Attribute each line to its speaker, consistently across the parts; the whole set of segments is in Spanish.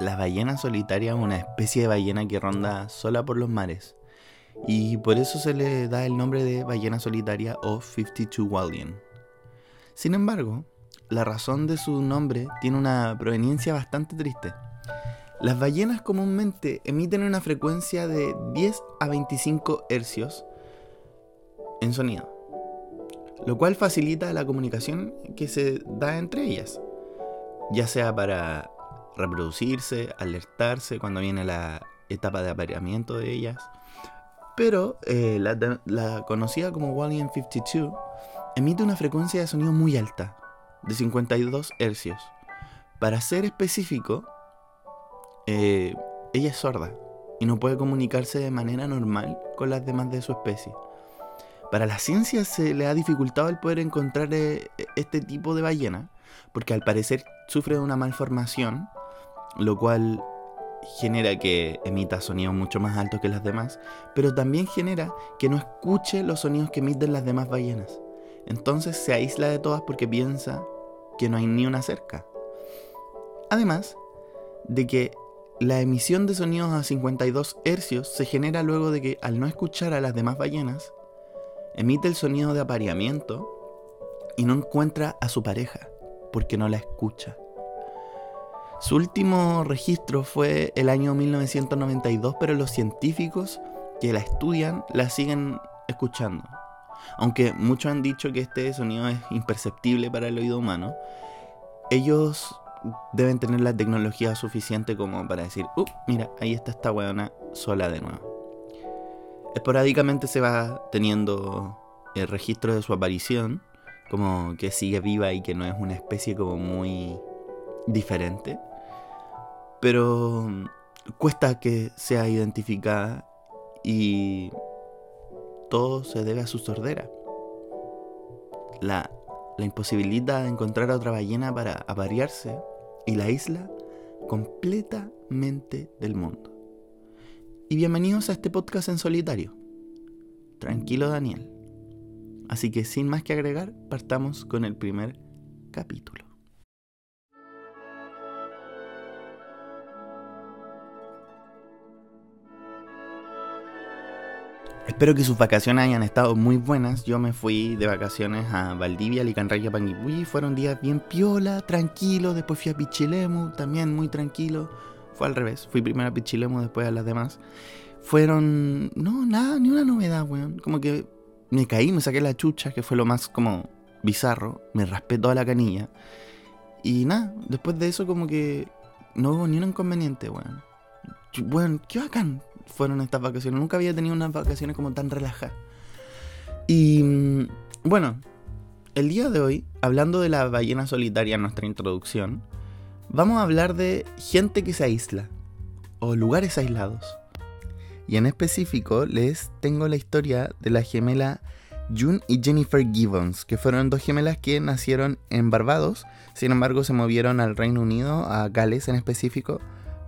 Speaker 1: la ballena solitaria es una especie de ballena que ronda sola por los mares. Y por eso se le da el nombre de ballena solitaria o 52 Wallian. Sin embargo, la razón de su nombre tiene una proveniencia bastante triste. Las ballenas comúnmente emiten una frecuencia de 10 a 25 hercios en sonido, lo cual facilita la comunicación que se da entre ellas, ya sea para reproducirse, alertarse cuando viene la etapa de apareamiento de ellas. Pero eh, la, conocida como Wallian 52 emite una frecuencia de sonido muy alta, de 52 hercios. Para ser específico, eh, ella es sorda y no puede comunicarse de manera normal con las demás de su especie. Para la ciencia se le ha dificultado el poder encontrar eh, este tipo de ballena, porque al parecer sufre de una malformación, lo cual genera que emita sonidos mucho más altos que las demás, pero también genera que no escuche los sonidos que emiten las demás ballenas. Entonces se aísla de todas porque piensa que no hay ni una cerca. Además de que la emisión de sonidos a 52 hercios se genera luego de que al no escuchar a las demás ballenas, emite el sonido de apareamiento y no encuentra a su pareja porque no la escucha. Su último registro fue el año 1992, pero los científicos que la estudian la siguen escuchando. Aunque muchos han dicho que este sonido es imperceptible para el oído humano, ellos deben tener la tecnología suficiente como para decir, uh, mira, ahí está esta weona sola de nuevo. Esporádicamente se va teniendo el registro de su aparición, como que sigue viva y que no es una especie como muy diferente pero mm, cuesta que sea identificada y todo se debe a su sordera. La, imposibilidad de encontrar a otra ballena para aparearse y la isla completamente del mundo. Y bienvenidos a este podcast en solitario. Tranquilo Daniel. Así que sin más que agregar, partamos con el primer capítulo. Espero que sus vacaciones hayan estado muy buenas. Yo me fui de vacaciones a Valdivia, Licanraya, Panguipulli. Fueron días bien piola, tranquilo. Después fui a Pichilemu, también muy tranquilo. Fue al revés. Fui primero a Pichilemu, después a las demás. Fueron... No, nada, ni una novedad, weón. Como que me caí, me saqué la chucha, que fue lo más como bizarro. Me raspé toda la canilla. Y nada, después de eso como que no hubo ni un inconveniente, weón. Bueno, qué bacán fueron estas vacaciones. Nunca había tenido unas vacaciones como tan relajadas. Y mm, bueno, el día de hoy, hablando de la ballena solitaria en nuestra introducción, vamos a hablar de gente que se aísla o lugares aislados. Y en específico les tengo la historia de la gemela June y Jennifer Gibbons, que fueron dos gemelas que nacieron en Barbados, sin embargo se movieron al Reino Unido, a Gales en específico,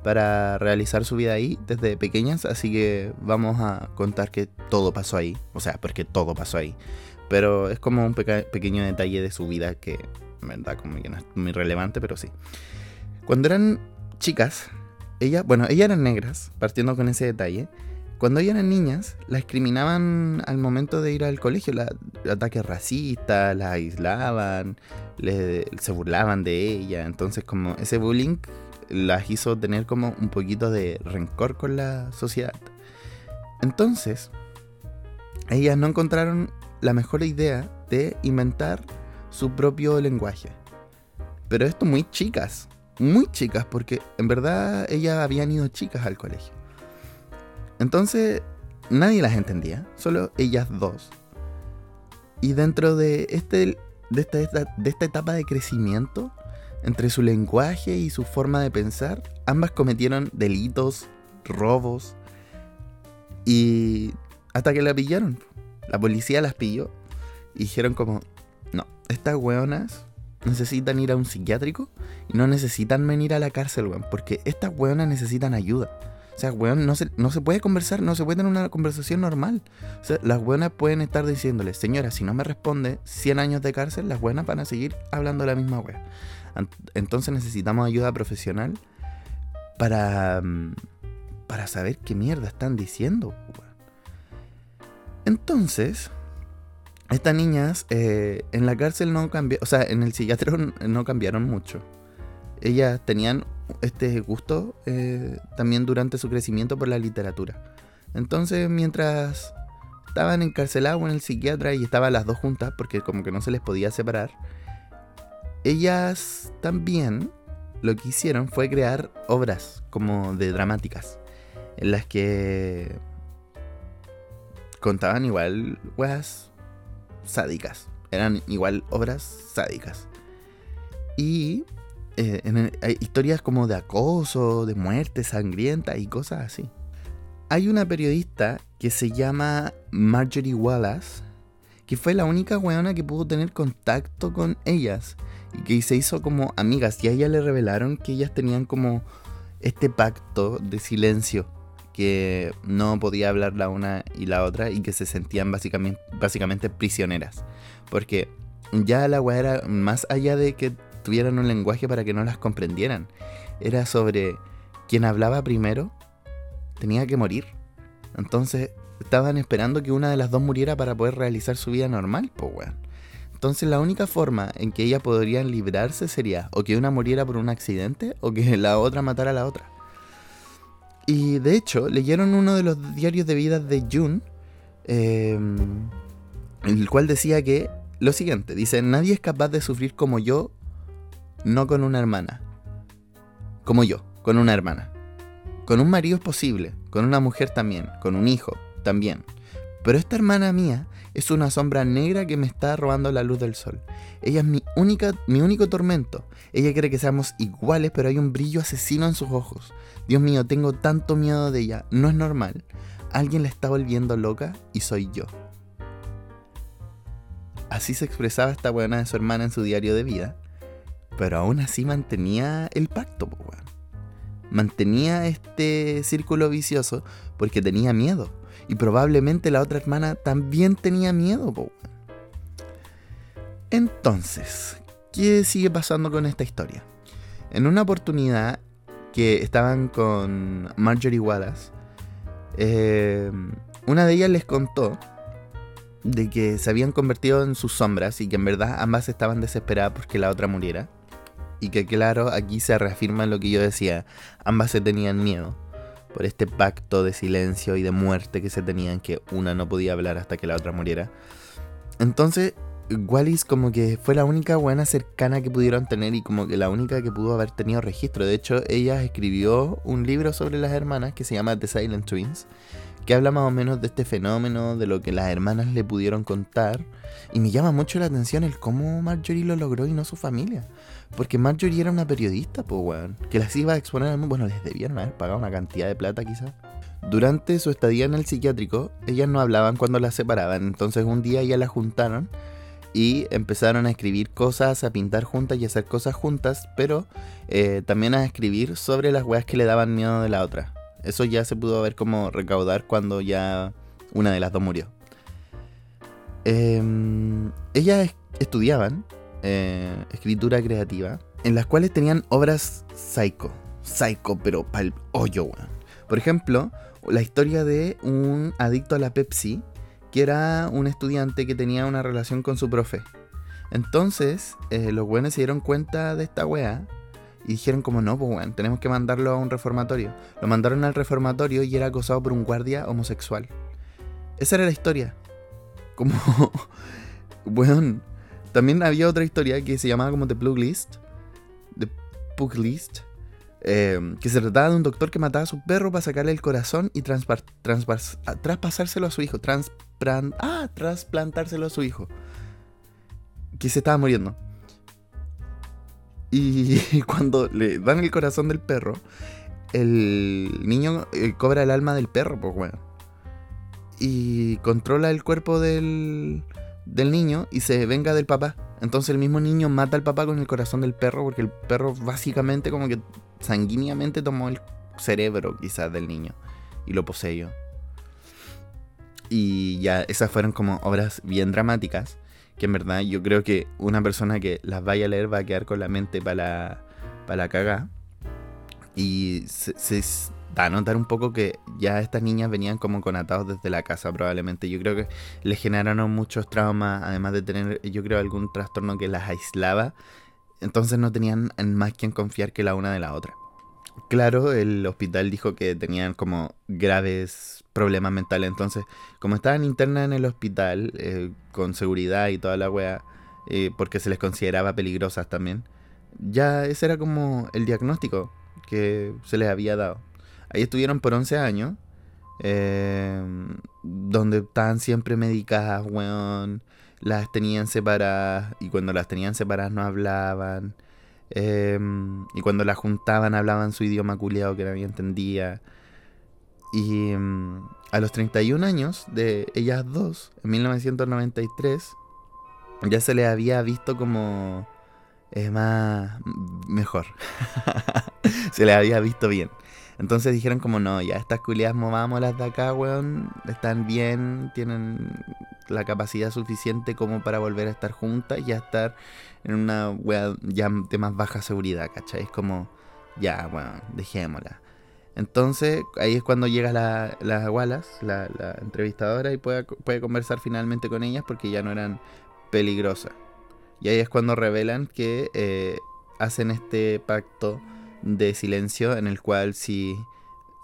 Speaker 1: para realizar su vida ahí desde pequeñas, así que vamos a contar que todo pasó ahí, o sea, porque todo pasó ahí, pero es como un pequeño detalle de su vida que, en verdad, como que no es muy relevante, pero sí. Cuando eran chicas, ellas, bueno, ellas eran negras, partiendo con ese detalle. Cuando ellas eran niñas, las discriminaban al momento de ir al colegio, la, ataques racistas, las aislaban, se burlaban de ella, entonces como ese bullying las hizo tener como un poquito de rencor con la sociedad. Entonces, ellas no encontraron la mejor idea de inventar su propio lenguaje. Pero esto muy chicas, muy chicas, porque en verdad ellas habían ido chicas al colegio. Entonces, nadie las entendía, solo ellas dos. Y dentro de, este, de, esta, de esta etapa de crecimiento, entre su lenguaje y su forma de pensar, ambas cometieron delitos, robos y hasta que la pillaron. La policía las pilló y dijeron como, no, estas weonas necesitan ir a un psiquiátrico y no necesitan venir a la cárcel, weón, porque estas weonas necesitan ayuda. O sea, weón, no se, no se puede conversar, no se puede tener una conversación normal. O sea, las buenas pueden estar diciéndole, señora, si no me responde 100 años de cárcel, las buenas van a seguir hablando la misma wea. Entonces necesitamos ayuda profesional para, mm, para saber qué mierda están diciendo. Entonces, estas niñas eh, en la cárcel no cambiaron, o sea, en el psiquiatra no cambiaron mucho. Ellas tenían este gusto eh, también durante su crecimiento por la literatura. Entonces, mientras estaban encarceladas en el psiquiatra y estaban las dos juntas, porque como que no se les podía separar, ellas también lo que hicieron fue crear obras como de dramáticas, en las que contaban igual weas sádicas, eran igual obras sádicas. Y eh, hay historias como de acoso, de muerte sangrienta y cosas así. Hay una periodista que se llama Marjorie Wallace, que fue la única weona que pudo tener contacto con ellas que se hizo como amigas y a ella le revelaron que ellas tenían como este pacto de silencio que no podía hablar la una y la otra y que se sentían básicamente, básicamente prisioneras porque ya la weá era más allá de que tuvieran un lenguaje para que no las comprendieran era sobre quien hablaba primero tenía que morir. Entonces estaban esperando que una de las dos muriera para poder realizar su vida normal, pues weón. Entonces la única forma en que ellas podrían librarse sería o que una muriera por un accidente o que la otra matara a la otra. Y de hecho, leyeron uno de los diarios de vida de June, en el cual decía que lo siguiente, dice, nadie es capaz de sufrir como yo, no con una hermana. Como yo, con una hermana. Con un marido es posible, con una mujer también, con un hijo también. Pero esta hermana mía es una sombra negra que me está robando la luz del sol. Ella es mi, única, mi único tormento. Ella cree que seamos iguales, pero hay un brillo asesino en sus ojos. Dios mío, tengo tanto miedo de ella. No es normal. Alguien la está volviendo loca y soy yo. Así se expresaba esta buena de su hermana en su diario de vida. Pero aún así mantenía el pacto, mantenía este círculo vicioso porque tenía miedo. Y probablemente la otra hermana también tenía miedo. Entonces, ¿qué sigue pasando con esta historia? En una oportunidad que estaban con Marjorie Wallace, eh, una de ellas les contó de que se habían convertido en sus sombras y que en verdad ambas estaban desesperadas porque la otra muriera y que claro, aquí se reafirma lo que yo decía, ambas se tenían miedo por este pacto de silencio y de muerte que se tenían, que una no podía hablar hasta que la otra muriera. Entonces, Wallis como que fue la única buena cercana que pudieron tener y como que la única que pudo haber tenido registro. De hecho, ella escribió un libro sobre las hermanas que se llama The Silent Twins, que habla más o menos de este fenómeno, de lo que las hermanas le pudieron contar. Y me llama mucho la atención el cómo Marjorie lo logró y no su familia. Porque Marjorie era una periodista, pues, weón. Que las iba a exponer al mundo. Bueno, les debieron haber pagado una cantidad de plata, quizás. Durante su estadía en el psiquiátrico, ellas no hablaban cuando las separaban. Entonces, un día ya las juntaron y empezaron a escribir cosas, a pintar juntas y a hacer cosas juntas. Pero eh, también a escribir sobre las weas que le daban miedo de la otra. Eso ya se pudo ver como recaudar cuando ya una de las dos murió. Em, ellas estudiaban eh, escritura creativa, en las cuales tenían obras psycho. Psycho, pero pa'l hoyo, weón. Por ejemplo, la historia de un adicto a la Pepsi, que era un estudiante que tenía una relación con su profe. Entonces, eh, los buenos se dieron cuenta de esta wea y dijeron como no, pues bueno, tenemos que mandarlo a un reformatorio. Lo mandaron al reformatorio y era acosado por un guardia homosexual. Esa era la historia. Como, bueno, también había otra historia que se llamaba como The Plug List. The Pug List. Eh, que se trataba de un doctor que mataba a su perro para sacarle el corazón y traspasárselo a su hijo. ah, trasplantárselo a su hijo. Que se estaba muriendo. Y cuando le dan el corazón del perro, el niño eh, cobra el alma del perro, pues bueno. Y controla el cuerpo del, del niño y se venga del papá. Entonces el mismo niño mata al papá con el corazón del perro porque el perro básicamente como que sanguíneamente tomó el cerebro quizás del niño y lo poseyó. Y ya esas fueron como obras bien dramáticas que en verdad yo creo que una persona que las vaya a leer va a quedar con la mente para la, para la. Y se, se da a notar un poco que ya estas niñas venían como con atados desde la casa probablemente. Yo creo que les generaron muchos traumas, además de tener, yo creo, algún trastorno que las aislaba. Entonces no tenían en más quien confiar que la una de la otra. Claro, el hospital dijo que tenían como graves problemas mentales. Entonces, como estaban internas en el hospital, eh, con seguridad y toda la wea, eh, porque se les consideraba peligrosas también, ya ese era como el diagnóstico que se les había dado. Ahí estuvieron por 11 años, eh, donde estaban siempre medicadas, weón. Las tenían separadas y cuando las tenían separadas no hablaban. Em, y cuando las juntaban hablaban su idioma culiado que nadie entendía. Y em, a los 31 años de ellas dos, en 1993, ya se les había visto como es más mejor. se les había visto bien. Entonces dijeron como no, ya estas culiadas movámoslas de acá, weón. Están bien, tienen la capacidad suficiente como para volver a estar juntas y a estar en una wea ya de más baja seguridad, ¿cachai? Es como, ya, bueno, dejémosla. Entonces, ahí es cuando llega la, la Wallace, la, entrevistadora, y puede, puede conversar finalmente con ellas porque ya no eran peligrosas. Y ahí es cuando revelan que eh, hacen este pacto de silencio en el cual si,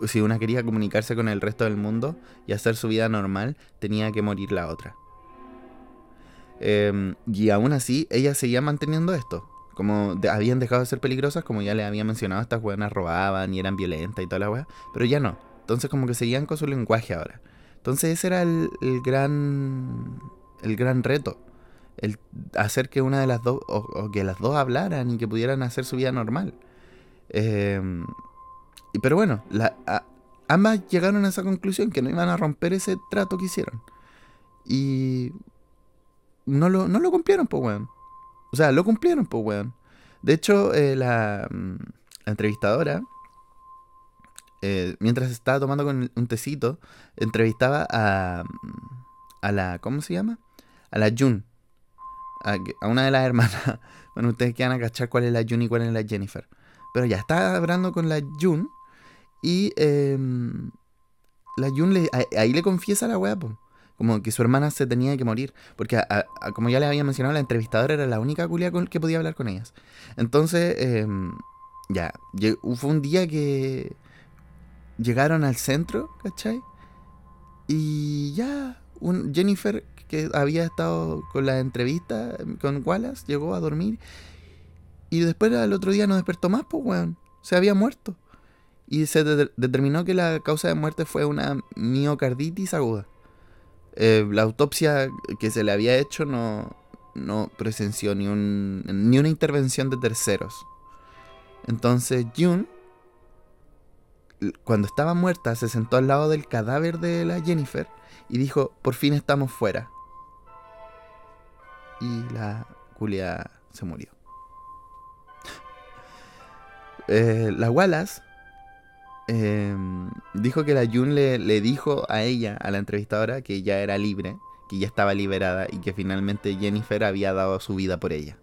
Speaker 1: si una quería comunicarse con el resto del mundo y hacer su vida normal, tenía que morir la otra. Em, y aún así, ella seguía manteniendo esto. Como habían dejado de ser peligrosas, como ya le había mencionado, estas buenas robaban y eran violentas y toda la weá. Pero ya no. Entonces como que seguían con su lenguaje ahora. Entonces ese era el, gran. el gran reto. El hacer que una de las dos. O, que las dos hablaran y que pudieran hacer su vida normal. Em, y pero bueno, ambas llegaron a esa conclusión que no iban a romper ese trato que hicieron. Y no lo, no lo cumplieron, pues, weón. O sea, lo cumplieron, pues, weón. De hecho, eh, la, mm, la, entrevistadora, eh, mientras estaba tomando con un tecito, entrevistaba a, mm, a la, ¿cómo se llama? A la June. A, una de las hermanas. Bueno, ustedes quedan a cachar cuál es la June y cuál es la Jennifer. Pero ya está hablando con la June y em, la June le, ahí le confiesa a la weá, como que su hermana se tenía que morir. Porque, como ya le había mencionado, la entrevistadora era la única culia con que podía hablar con ellas. Entonces, em, ya, fue un día que llegaron al centro, ¿cachai? Y ya, un, Jennifer, que había estado con la entrevista em, con Wallace, llegó a dormir. Y después al otro día no despertó más, pues, weón. Se había muerto. Y se determinó que la causa de muerte fue una miocarditis aguda. Eh, la autopsia que se le había hecho no, no presenció ni, un, ni una intervención de terceros. Entonces June, cuando estaba muerta, se sentó al lado del cadáver de la Jennifer y dijo, por fin estamos fuera. Y la Julia se murió. Eh, la Wallace Em, dijo que la Jun le, dijo a ella, a la entrevistadora, que ya era libre, que ya estaba liberada y que finalmente Jennifer había dado su vida por ella.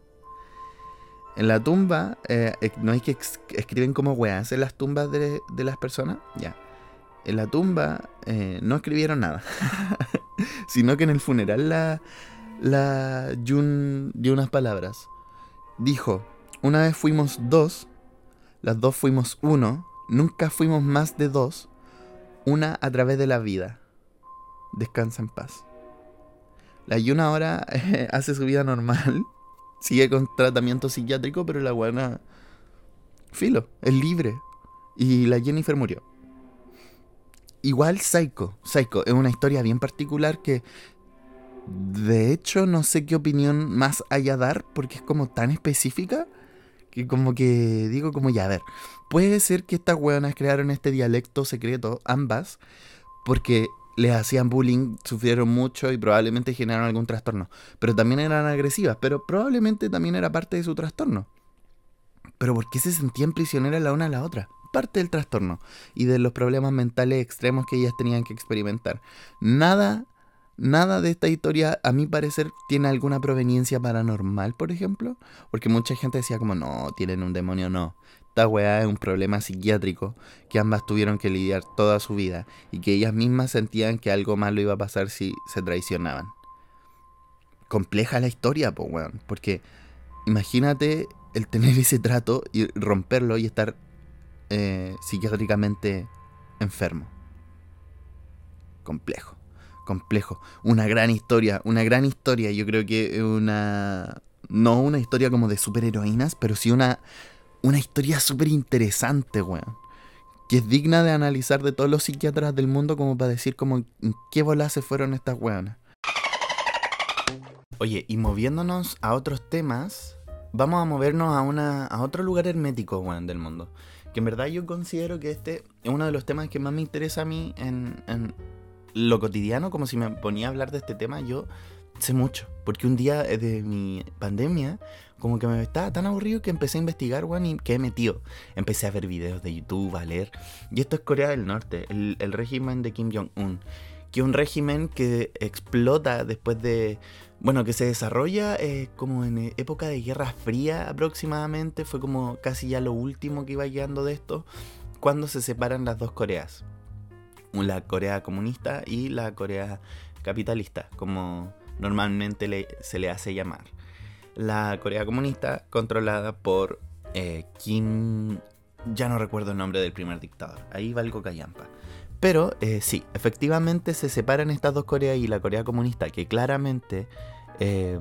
Speaker 1: En la tumba, eh, no hay que escriben como weas en las tumbas de, las personas, ya. En la tumba eh, no escribieron nada, sino que en el funeral la, la Jun dio unas palabras. Dijo, una vez fuimos dos, las dos fuimos uno, Nunca fuimos más de dos, una a través de la vida. Descansa en paz. La Yuna ahora hace su vida normal, sigue con tratamiento psiquiátrico, pero la buena, filo, es libre. Y la Jennifer murió. Igual Psycho. Psycho es una historia bien particular que de hecho no sé qué opinión más haya dar porque es como tan específica que como que digo como ya, a ver, puede ser que estas hueonas crearon este dialecto secreto, ambas, porque les hacían bullying, sufrieron mucho y probablemente generaron algún trastorno. Pero también eran agresivas, pero probablemente también era parte de su trastorno. Pero ¿por qué se sentían prisioneras la una a la otra? Parte del trastorno y de los problemas mentales extremos que ellas tenían que experimentar. Nada Nada de esta historia, a mi parecer, tiene alguna proveniencia paranormal, por ejemplo. Porque mucha gente decía como, no, tienen un demonio, no. esta weá es un problema psiquiátrico que ambas tuvieron que lidiar toda su vida y que ellas mismas sentían que algo malo iba a pasar si se traicionaban. Compleja la historia, pues weón, porque imagínate el tener ese trato y romperlo y estar eh, psiquiátricamente enfermo. Complejo, complejo. Una gran historia, una gran historia. Yo creo que una... No una historia como de superheroínas, pero sí una, una historia súper interesante, weón. Que es digna de analizar de todos los psiquiatras del mundo como para decir como qué bolas se fueron estas weonas. Oye, y moviéndonos a otros temas, vamos a movernos a, una, a otro lugar hermético, weón, del mundo. Que en verdad yo considero que este es uno de los temas que más me interesa a mí en, en lo cotidiano, como si me ponía a hablar de este tema, yo sé mucho. Porque un día de mi pandemia, como que me estaba tan aburrido que empecé a investigar, weón, y quedé metido. Empecé a ver videos de YouTube, a leer. Y esto es Corea del Norte, el, régimen de Kim Jong-un. Que es un régimen que explota después de bueno, que se desarrolla eh, como en época de Guerra Fría aproximadamente, fue como casi ya lo último que iba llegando de esto, cuando se separan las dos Coreas, la Corea comunista y la Corea capitalista, como normalmente se le hace llamar. La Corea comunista controlada por eh, Kim, ya no recuerdo el nombre del primer dictador, ahí va el Cocayampa. Pero eh, sí, efectivamente se separan estas dos Coreas y la Corea comunista, que claramente eh,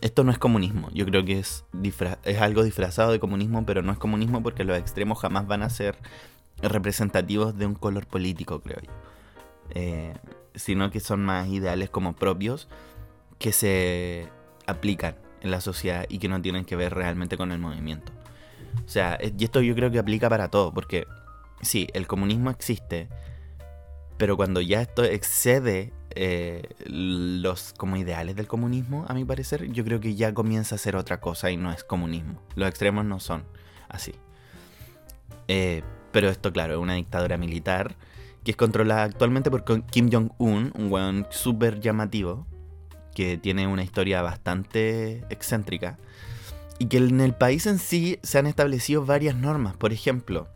Speaker 1: esto no es comunismo. Yo creo que es, es algo disfrazado de comunismo, pero no es comunismo porque los extremos jamás van a ser representativos de un color político, creo yo. Eh, sino que son más ideales como propios que se aplican en la sociedad y que no tienen que ver realmente con el movimiento. O sea, y esto yo creo que aplica para todo, porque sí, el comunismo existe, pero cuando ya esto excede eh, los como ideales del comunismo, a mi parecer, yo creo que ya comienza a ser otra cosa y no es comunismo. Los extremos no son así. Eh, pero esto, claro, es una dictadura militar que es controlada actualmente por Kim Jong-un, un weón súper llamativo, que tiene una historia bastante excéntrica, y que en el país en sí se han establecido varias normas. Por ejemplo,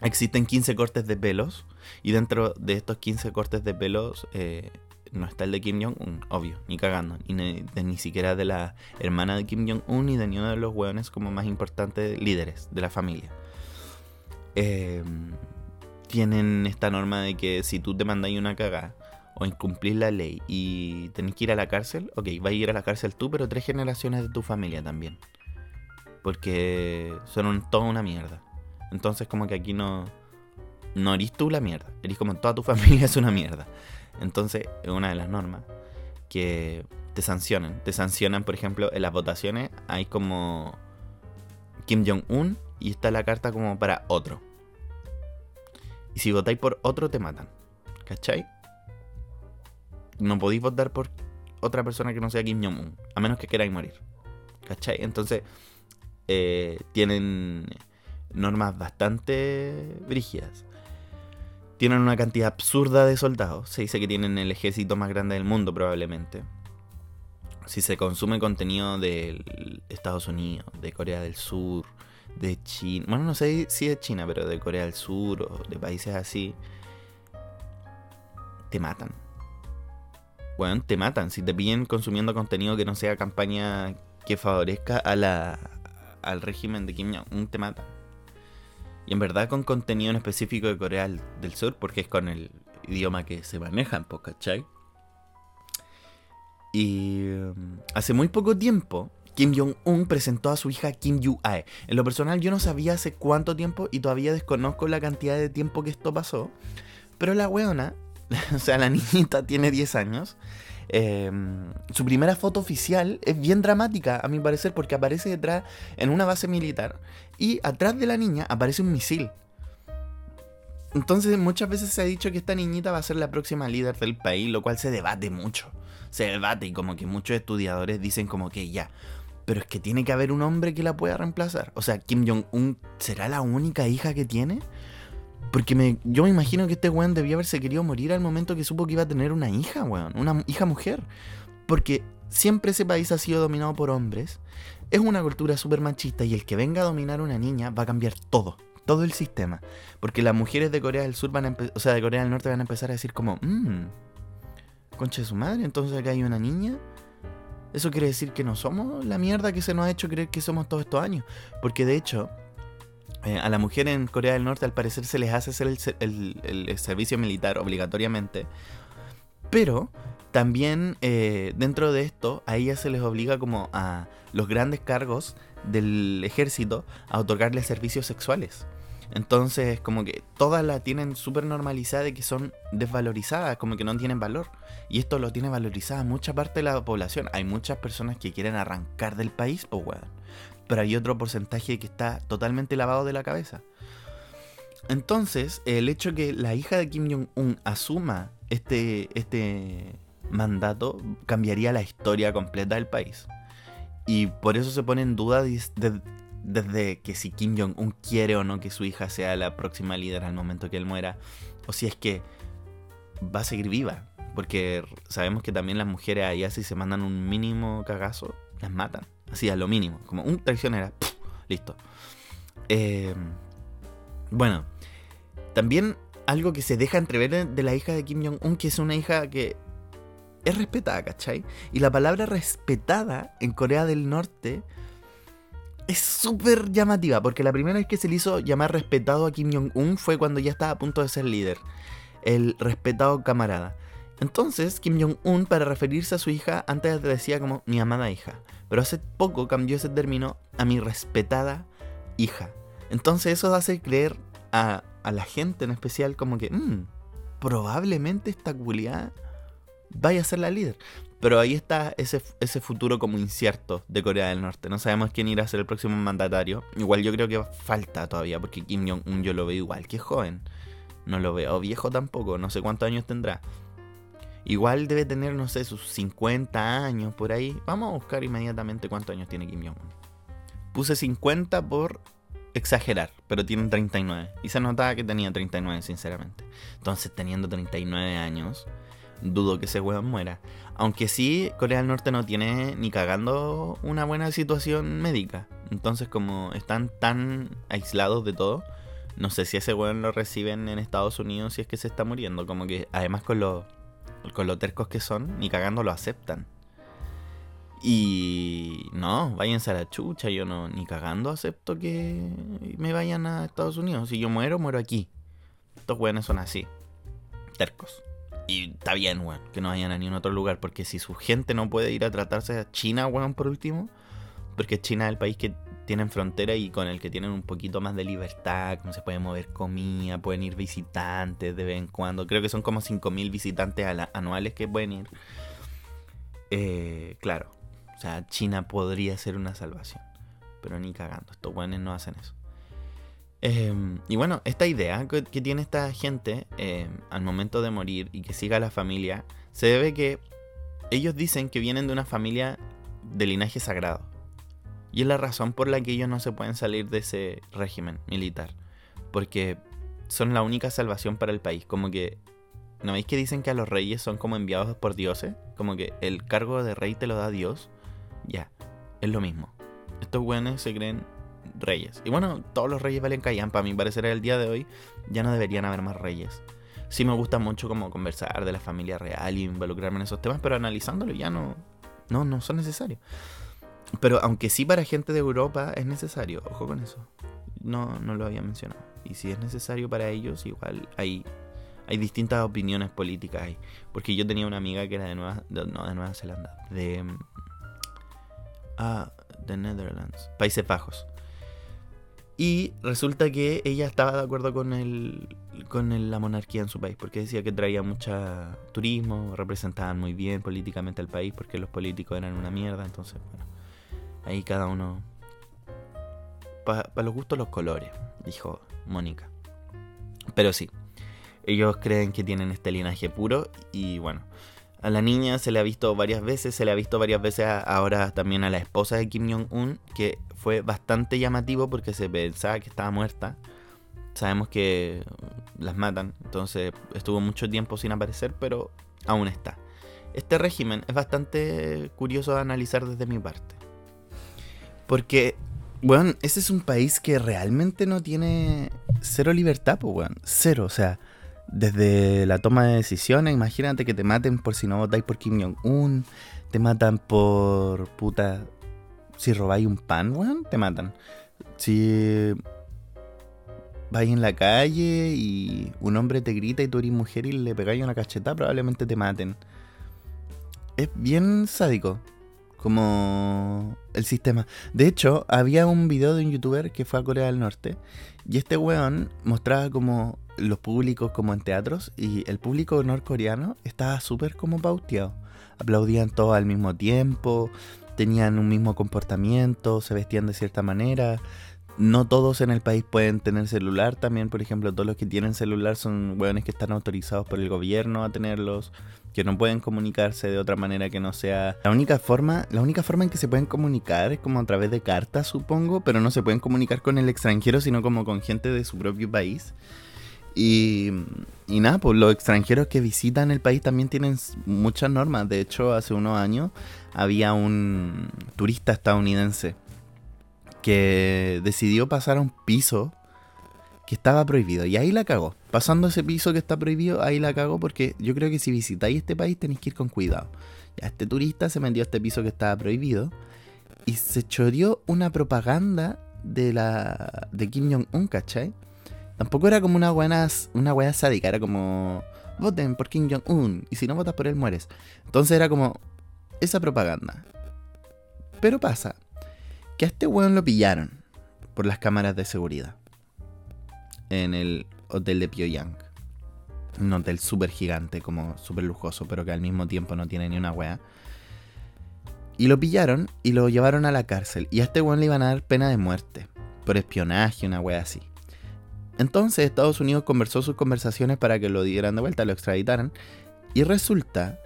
Speaker 1: existen 15 cortes de pelos y dentro de estos 15 cortes de pelos eh, no está el de Kim Jong-un, obvio, ni cagando. Ni, ni siquiera de la hermana de Kim Jong-un ni de ninguno de los hueones como más importantes líderes de la familia. Em, tienen esta norma de que si tú te mandas una cagada o incumplís la ley y tenés que ir a la cárcel, ok, vas a ir a la cárcel tú, pero tres generaciones de tu familia también. Porque son toda una mierda. Entonces como que aquí no, no eres tú la mierda, eres como toda tu familia es una mierda. Entonces, es una de las normas que te sancionan. Te sancionan, por ejemplo, en las votaciones hay como Kim Jong-un y está la carta como para otro. Y si votáis por otro, te matan. ¿Cachai? No podéis votar por otra persona que no sea Kim Jong-un, a menos que queráis morir. ¿Cachai? Entonces, eh, tienen normas bastante brígidas tienen una cantidad absurda de soldados. Se dice que tienen el ejército más grande del mundo probablemente. Si se consume contenido de Estados Unidos, de Corea del Sur, de China, bueno, no sé si de China, pero de Corea del Sur o de países así, te matan. Bueno, te matan. Si te pillen consumiendo contenido que no sea campaña que favorezca a la, al régimen de Kim Jong-un, te matan. Y en verdad con contenido en específico de Corea del Sur, porque es con el idioma que se manejan, ¿cachai? Y um, hace muy poco tiempo, Kim Jong-un presentó a su hija Kim Yu-ae. En lo personal yo no sabía hace cuánto tiempo y todavía desconozco la cantidad de tiempo que esto pasó. Pero la weona, o sea, la niñita tiene 10 años Em, su primera foto oficial es bien dramática, a mi parecer, porque aparece detrás en una base militar y atrás de la niña aparece un misil. Entonces muchas veces se ha dicho que esta niñita va a ser la próxima líder del país, lo cual se debate mucho. Se debate y como que muchos estudiadores dicen como que ya, pero es que tiene que haber un hombre que la pueda reemplazar. O sea, Kim Jong-un será la única hija que tiene. Porque me, yo me imagino que este weón debía haberse querido morir al momento que supo que iba a tener una hija, weón. Una hija mujer. Porque siempre ese país ha sido dominado por hombres. es una cultura súper machista y el que venga a dominar una niña va a cambiar todo, todo el sistema. Porque las mujeres de Corea del Sur van a o sea, de Corea del Norte van a empezar a decir como, mmm, concha de su madre, entonces acá hay una niña. Eso quiere decir que no somos la mierda que se nos ha hecho creer que somos todos estos años. Porque de hecho, eh, a la mujer en Corea del Norte al parecer se les hace hacer el, servicio militar obligatoriamente. Pero también eh, dentro de esto a ellas se les obliga como a los grandes cargos del ejército a otorgarles servicios sexuales. Entonces, como que todas la tienen súper normalizada de que son desvalorizadas, como que no tienen valor. Y esto lo tiene valorizada mucha parte de la población. Hay muchas personas que quieren arrancar del país, pues weón. Pero hay otro porcentaje que está totalmente lavado de la cabeza. Entonces, el hecho que la hija de Kim Jong-un asuma este, este mandato cambiaría la historia completa del país. Y por eso se pone en duda desde que si Kim Jong-un quiere o no que su hija sea la próxima líder al momento que él muera, o si es que va a seguir viva. Porque sabemos que también las mujeres allá si se mandan un mínimo cagazo, las matan. Así a lo mínimo, como un traicionera. Listo. Eh, bueno, también algo que se deja entrever de la hija de Kim Jong-un, que es una hija que es respetada, ¿cachai? Y la palabra respetada en Corea del Norte es súper llamativa, porque la primera vez que se le hizo llamar respetado a Kim Jong-un fue cuando ya estaba a punto de ser líder, el respetado camarada. Entonces, Kim Jong-un, para referirse a su hija, antes decía como mi amada hija, pero hace poco cambió ese término a mi respetada hija. Entonces eso hace creer a, la gente en especial como que, mmm, probablemente esta culiada vaya a ser la líder. Pero ahí está ese, ese futuro como incierto de Corea del Norte. No sabemos quién irá a ser el próximo mandatario. Igual yo creo que falta todavía, porque Kim Jong-un yo lo veo igual que joven. No lo veo viejo tampoco, no sé cuántos años tendrá. Igual debe tener, no sé, sus 50 años por ahí. Vamos a buscar inmediatamente cuántos años tiene Kim Jong-un. Puse 50 por exagerar, pero tiene 39. Y se notaba que tenía 39, sinceramente. Entonces, teniendo 39 años, dudo que ese weón muera. Aunque sí, Corea del Norte no tiene ni cagando una buena situación médica. Entonces, como están tan aislados de todo, no sé si ese weón lo reciben en Estados Unidos si es que se está muriendo. Como que además con los, con los tercos que son, ni cagando lo aceptan. Y no, váyanse a la chucha, yo no, ni cagando acepto que me vayan a Estados Unidos. Si yo muero, muero aquí. Estos weones son así, tercos. Y está bien, weón, que no vayan a ningún otro lugar, porque si su gente no puede ir a tratarse a China, weón, por último, porque China es el país que tienen frontera y con el que tienen un poquito más de libertad, como se puede mover comida, pueden ir visitantes de vez en cuando. Creo que son como 5.000 visitantes anuales que pueden ir. Eh, claro, o sea, China podría ser una salvación, pero ni cagando, estos weones no hacen eso. Em, y bueno, esta idea que, tiene esta gente em, al momento de morir y que siga la familia, se debe que ellos dicen que vienen de una familia de linaje sagrado. Y es la razón por la que ellos no se pueden salir de ese régimen militar. Porque son la única salvación para el país. Como que, ¿no veis que dicen que a los reyes son como enviados por dioses? Como que el cargo de rey te lo da Dios. Ya, es lo mismo. Estos güeyes se creen reyes. Y bueno, todos los reyes valen callan. Para mi parecer, el día de hoy ya no deberían haber más reyes. Sí me gusta mucho como conversar de la familia real y involucrarme en esos temas, pero analizándolo ya no, no, no son necesarios. Pero aunque sí para gente de Europa es necesario, ojo con eso. No, no lo había mencionado. Y si es necesario para ellos, igual hay, hay distintas opiniones políticas ahí. Porque yo tenía una amiga que era de Nueva, no, de Nueva Zelanda, de... Ah, de Netherlands, Países Bajos. Y resulta que ella estaba de acuerdo con, el, con la monarquía en su país, porque decía que traía mucho turismo, representaban muy bien políticamente al país, porque los políticos eran una mierda, entonces, bueno, ahí cada uno... Para los gustos los colores, dijo Mónica. Pero sí, ellos creen que tienen este linaje puro y bueno, a la niña se le ha visto varias veces, se le ha visto varias veces ahora también a la esposa de Kim Jong-un, que fue bastante llamativo porque se pensaba que estaba muerta. Sabemos que las matan, entonces estuvo mucho tiempo sin aparecer, pero aún está. Este régimen es bastante curioso de analizar desde mi parte. Porque, weón, ese es un país que realmente no tiene cero libertad, pues, weón. Cero, o sea, desde la toma de decisiones, imagínate que te maten por si no votáis por Kim Jong-un, te matan por puta. Si robáis un pan, weón, te matan. Si vais en la calle y un hombre te grita y tú eres mujer y le pegáis una cachetada, probablemente te maten. Es bien sádico como el sistema. De hecho, había un video de un youtuber que fue a Corea del Norte y este weón mostraba como los públicos como en teatros y el público norcoreano estaba súper como pauteado. Aplaudían todos al mismo tiempo, tenían un mismo comportamiento, se vestían de cierta manera, no todos en el país pueden tener celular también, por ejemplo, todos los que tienen celular son hueones que están autorizados por el gobierno a tenerlos, que no pueden comunicarse de otra manera que no sea la única forma, la única forma en que se pueden comunicar es como a través de cartas, supongo, pero no se pueden comunicar con el extranjero, sino como con gente de su propio país. Y, y nada, pues los extranjeros que visitan el país también tienen muchas normas. De hecho, hace unos años había un turista estadounidense que decidió pasar a un piso que estaba prohibido. Y ahí la cagó. Pasando ese piso que está prohibido, ahí la cagó porque yo creo que si visitáis este país tenéis que ir con cuidado. Ya este turista se metió a este piso que estaba prohibido y se choreó una propaganda de la de Kim Jong-un, ¿cachai? Tampoco era como una buena una wea sádica, era como voten por Kim Jong-un y si no votas por él mueres. Entonces era como esa propaganda. Pero pasa que a este weón lo pillaron por las cámaras de seguridad en el hotel de Pyongyang. Un hotel súper gigante, como súper lujoso, pero que al mismo tiempo no tiene ni una wea. Y lo pillaron y lo llevaron a la cárcel. Y a este weón le iban a dar pena de muerte. Por espionaje, una wea así. Entonces Estados Unidos conversó sus conversaciones para que lo dieran de vuelta, lo extraditaran. Y resulta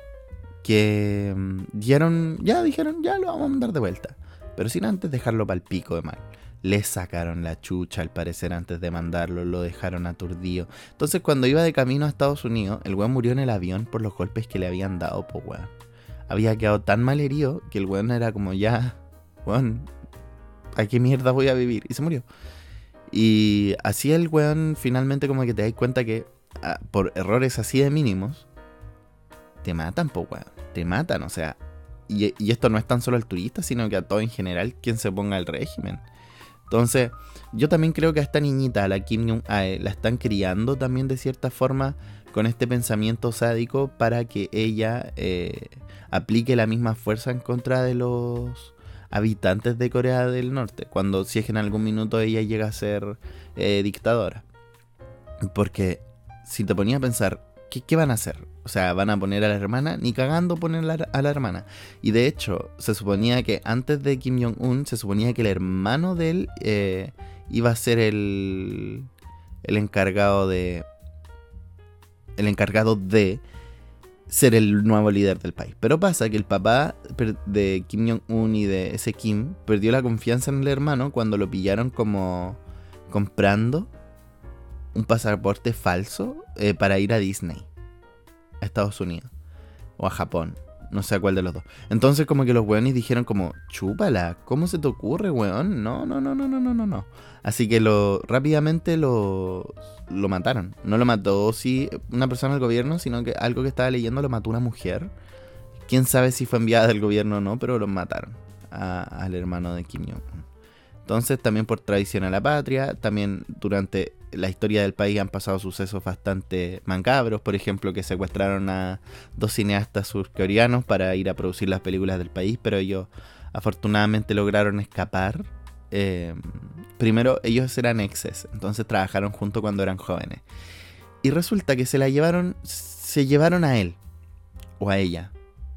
Speaker 1: que mm, dieron, ya dijeron, ya lo vamos a mandar de vuelta pero sin antes dejarlo para el pico de mal. Le sacaron la chucha al parecer antes de mandarlo, lo dejaron aturdido. Entonces cuando iba de camino a Estados Unidos, el weón murió en el avión por los golpes que le habían dado, pues weón. Había quedado tan mal herido que el weón era como ya, weón, ¿a qué mierda voy a vivir? Y se murió. Y así el weón finalmente como que te das cuenta que ah, por errores así de mínimos, te matan, pues weón. Te matan, o sea, y, esto no es tan solo al turista, sino que a todo en general quien se ponga al régimen. Entonces, yo también creo que a esta niñita, a la Kim Jong, la están criando también de cierta forma con este pensamiento sádico para que ella eh, aplique la misma fuerza en contra de los habitantes de Corea del Norte, cuando si es que en algún minuto ella llega a ser eh, dictadora. Porque si te ponía a pensar, ¿qué, van a hacer? O sea, van a poner a la hermana, ni cagando ponen a la hermana. Y de hecho, se suponía que antes de Kim Jong-un, se suponía que el hermano de él eh, iba a ser el, el encargado de... El encargado de ser el nuevo líder del país. Pero pasa que el papá de Kim Jong-un y de ese Kim perdió la confianza en el hermano cuando lo pillaron como comprando un pasaporte falso eh, para ir a Disney, a Estados Unidos o a Japón. No sé a cuál de los dos. Entonces como que los weones dijeron como, chúpala, ¿cómo se te ocurre, weón? No, no, no, no, no, no, no, no. Así que lo rápidamente lo, lo mataron. No lo mató sí una persona del gobierno, sino que algo que estaba leyendo lo mató una mujer. Quién sabe si fue enviada del gobierno o no, pero lo mataron al hermano de Kim Jong-un. Entonces, también por tradición a la patria, también durante la historia del país han pasado sucesos bastante macabros, por ejemplo, que secuestraron a dos cineastas surcoreanos para ir a producir las películas del país, pero ellos afortunadamente lograron escapar. Em, primero, ellos eran exes, entonces trabajaron junto cuando eran jóvenes. Y resulta que se la llevaron, se llevaron a él, o a ella.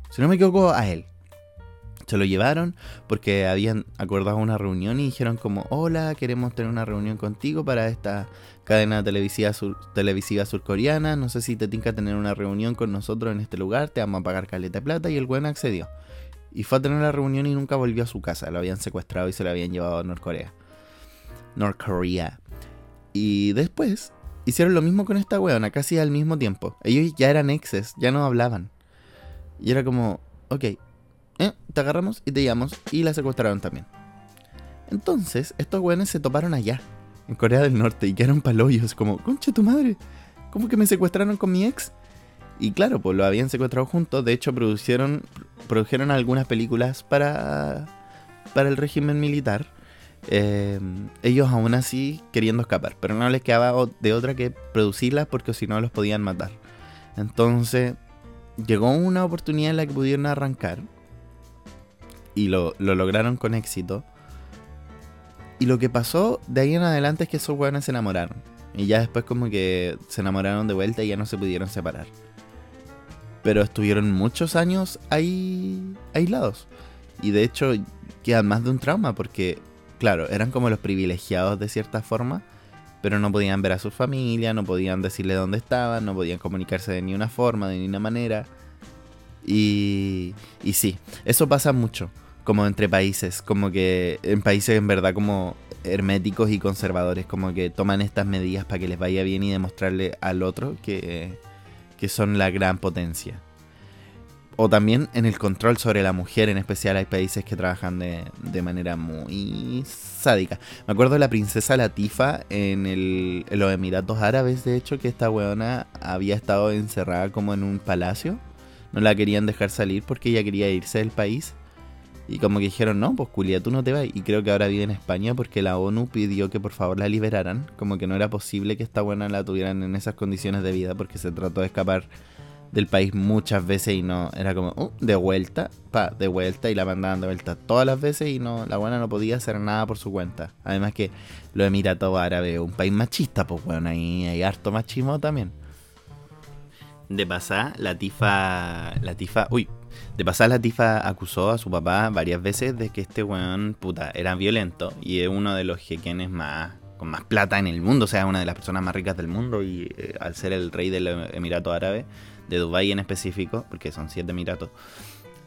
Speaker 1: Si no me equivoco, a él. Se lo llevaron porque habían acordado una reunión y dijeron como, hola, queremos tener una reunión contigo para esta cadena televisiva, televisiva surcoreana. No sé si te tinca tener una reunión con nosotros en este lugar, te vamos a pagar caleta de plata. Y el buen accedió. Y fue a tener la reunión y nunca volvió a su casa. Lo habían secuestrado y se lo habían llevado a Norcorea. Norcorea. Y después hicieron lo mismo con esta weona, casi al mismo tiempo. Ellos ya eran exes, ya no hablaban. Y era como, ok, eh, te agarramos y te llevamos y la secuestraron también. Entonces, estos weones se toparon allá, en Corea del Norte, y quedaron palollos, como, concha tu madre, ¿cómo que me secuestraron con mi ex? Y claro, pues lo habían secuestrado juntos, de hecho produjeron, produjeron algunas películas para, para el régimen militar. Eh, ellos aún así queriendo escapar, pero no les quedaba de otra que producirlas porque si no los podían matar. Entonces llegó una oportunidad en la que pudieron arrancar y lo, lo lograron con éxito. Y lo que pasó de ahí en adelante es que esos hueones se enamoraron. Y ya después como que se enamoraron de vuelta y ya no se pudieron separar. Pero estuvieron muchos años ahí aislados. Y de hecho quedan más de un trauma porque, claro, eran como los privilegiados de cierta forma. Pero no podían ver a su familia, no podían decirle dónde estaban, no podían comunicarse de ni una forma, de ni una manera. Y, y sí, eso pasa mucho como entre países, como que en países en verdad como herméticos y conservadores, como que toman estas medidas para que les vaya bien y demostrarle al otro que, que son la gran potencia. O también en el control sobre la mujer, en especial hay países que trabajan de, de manera muy sádica. Me acuerdo de la princesa Latifa en, el, los Emiratos Árabes, de hecho, que esta weona había estado encerrada como en un palacio. No la querían dejar salir porque ella quería irse del país. Y como que dijeron, no, pues Culia, tú no te vas. Y creo que ahora vive en España porque la ONU pidió que por favor la liberaran. Como que no era posible que esta buena la tuvieran en esas condiciones de vida porque se trató de escapar del país muchas veces y no, era como, uh, de vuelta, pa, de vuelta y la mandaban de vuelta todas las veces y no, la buena no podía hacer nada por su cuenta. Además que los Emiratos Árabes, un país machista, pues bueno, ahí hay harto machismo también. De pasar, la tifa, la tifa, uy, de pasar, la Tifa acusó a su papá varias veces de que este weón, puta, era violento y es uno de los jequenes más con más plata en el mundo, o sea, una de las personas más ricas del mundo y eh, al ser el rey del Emirato Árabe, de Dubái en específico, porque son siete Emiratos,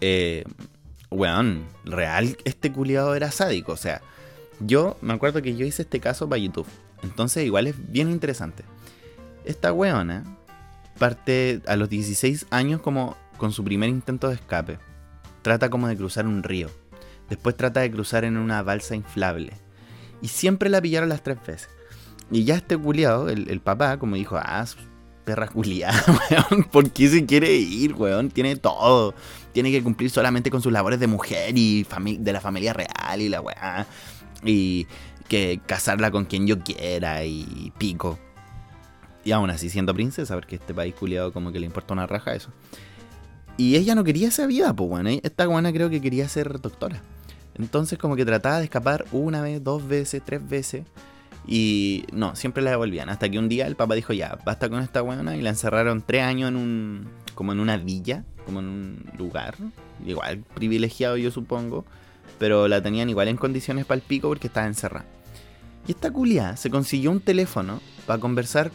Speaker 1: eh, weón, real, este culiado era sádico, o sea, yo me acuerdo que yo hice este caso para YouTube, entonces igual es bien interesante. Esta weona parte a los 16 años como con su primer intento de escape. Trata como de cruzar un río. Después trata de cruzar en una balsa inflable. Y siempre la pillaron las tres veces. Y ya este culiado, el, papá, como dijo, ah, perra culiada, weón, ¿por qué se quiere ir, weón? Tiene todo. Tiene que cumplir solamente con sus labores de mujer y de la familia real y la weá. Y que casarla con quien yo quiera y pico. Y aún así siendo princesa, porque este país culiado como que le importa una raja eso. Y ella no quería esa vida, pues bueno. Esta guana creo que quería ser doctora. Entonces como que trataba de escapar una vez, dos veces, tres veces. Y no, siempre la devolvían. Hasta que un día el papá dijo, ya, basta con esta buena. Y la encerraron tres años en un... como en una villa, como en un lugar. Igual privilegiado yo supongo. Pero la tenían igual en condiciones para el pico porque estaba encerrada. Y esta culia se consiguió un teléfono para conversar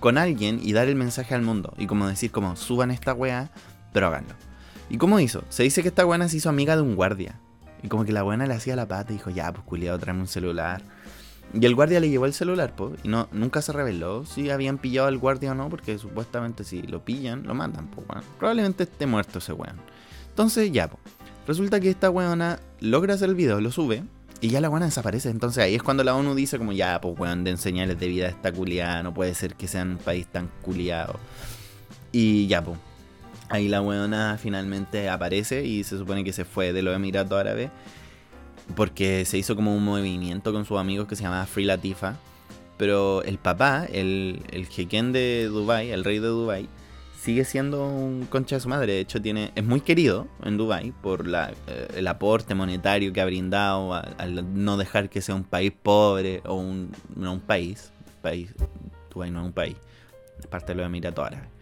Speaker 1: con alguien y dar el mensaje al mundo. Y como decir, como suban esta weá pero háganlo. ¿Y cómo hizo? Se dice que esta buena se hizo amiga de un guardia. Y como que la buena le hacía la pata y dijo, ya, pues culiado, tráeme un celular. Y el guardia le llevó el celular, pues, y no, nunca se reveló si habían pillado al guardia o no, porque supuestamente si lo pillan, lo mandan, pues, bueno. Probablemente esté muerto ese weón. Entonces, ya, pues. Resulta que esta weona logra hacer el video, lo sube, y ya la buena desaparece. Entonces ahí es cuando la ONU dice como, ya, pues, weón, den señales de vida a esta culiada, no puede ser que sean un país tan culiado. Y ya, pues Ahí la weona finalmente aparece y se supone que se fue de los Emiratos Árabes porque se hizo como un movimiento con sus amigos que se llamaba Free Latifa. Pero el papá, el, el jequén de Dubai, el rey de Dubai, sigue siendo un concha de su madre. De hecho, tiene, es muy querido en Dubai por la, eh, el aporte monetario que ha brindado al, no dejar que sea un país pobre o un, no un país. país Dubái no es un país, es parte de los Emiratos Árabes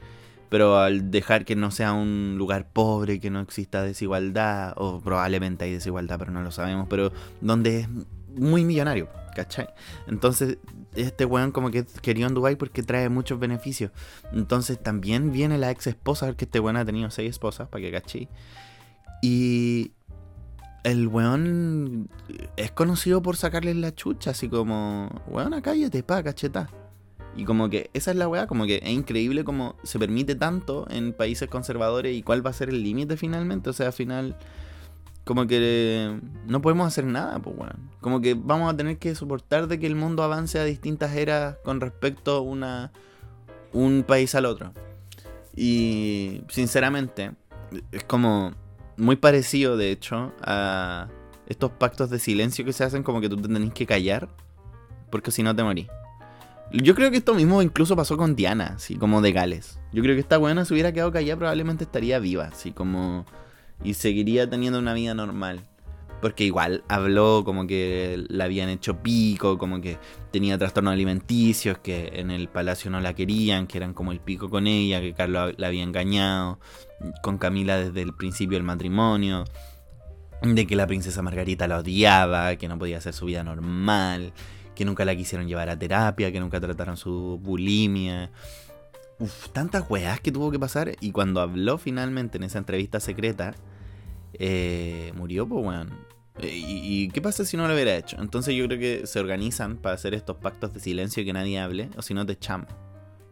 Speaker 1: pero al dejar que no sea un lugar pobre, que no exista desigualdad, o probablemente hay desigualdad, pero no lo sabemos, pero donde es muy millonario, ¿cachai? Entonces, este weón como que quería en Dubai porque trae muchos beneficios. Entonces también viene la ex esposa, que este weón ha tenido seis esposas, para que cachai. Y el weón es conocido por sacarle la chucha, así como, weón, cállate, pa, cacheta. Y como que esa es la weá, como que es increíble como se permite tanto en países conservadores y cuál va a ser el límite finalmente. O sea, al final, como que no podemos hacer nada, pues bueno. Como que vamos a tener que soportar de que el mundo avance a distintas eras con respecto a una, un país al otro. Y sinceramente, es como muy parecido, de hecho, a estos pactos de silencio que se hacen como que tú te tenés que callar, porque si no te morís. Yo creo que esto mismo incluso pasó con Diana, así como de Gales. Yo creo que esta buena se hubiera quedado callada probablemente estaría viva, así como... Y seguiría teniendo una vida normal. Porque igual habló como que la habían hecho pico, como que tenía trastornos alimenticios, que en el palacio no la querían, que eran como el pico con ella, que Carlos la había engañado, con Camila desde el principio del matrimonio, de que la princesa Margarita la odiaba, que no podía hacer su vida normal, que nunca la quisieron llevar a terapia, que nunca trataron su bulimia. Uf, tantas weas que tuvo que pasar. Y cuando habló finalmente en esa entrevista secreta, eh, murió, pues weón. Eh, ¿Y, qué pasa si no lo hubiera hecho? Entonces yo creo que se organizan para hacer estos pactos de silencio y que nadie hable, o si no te echamos.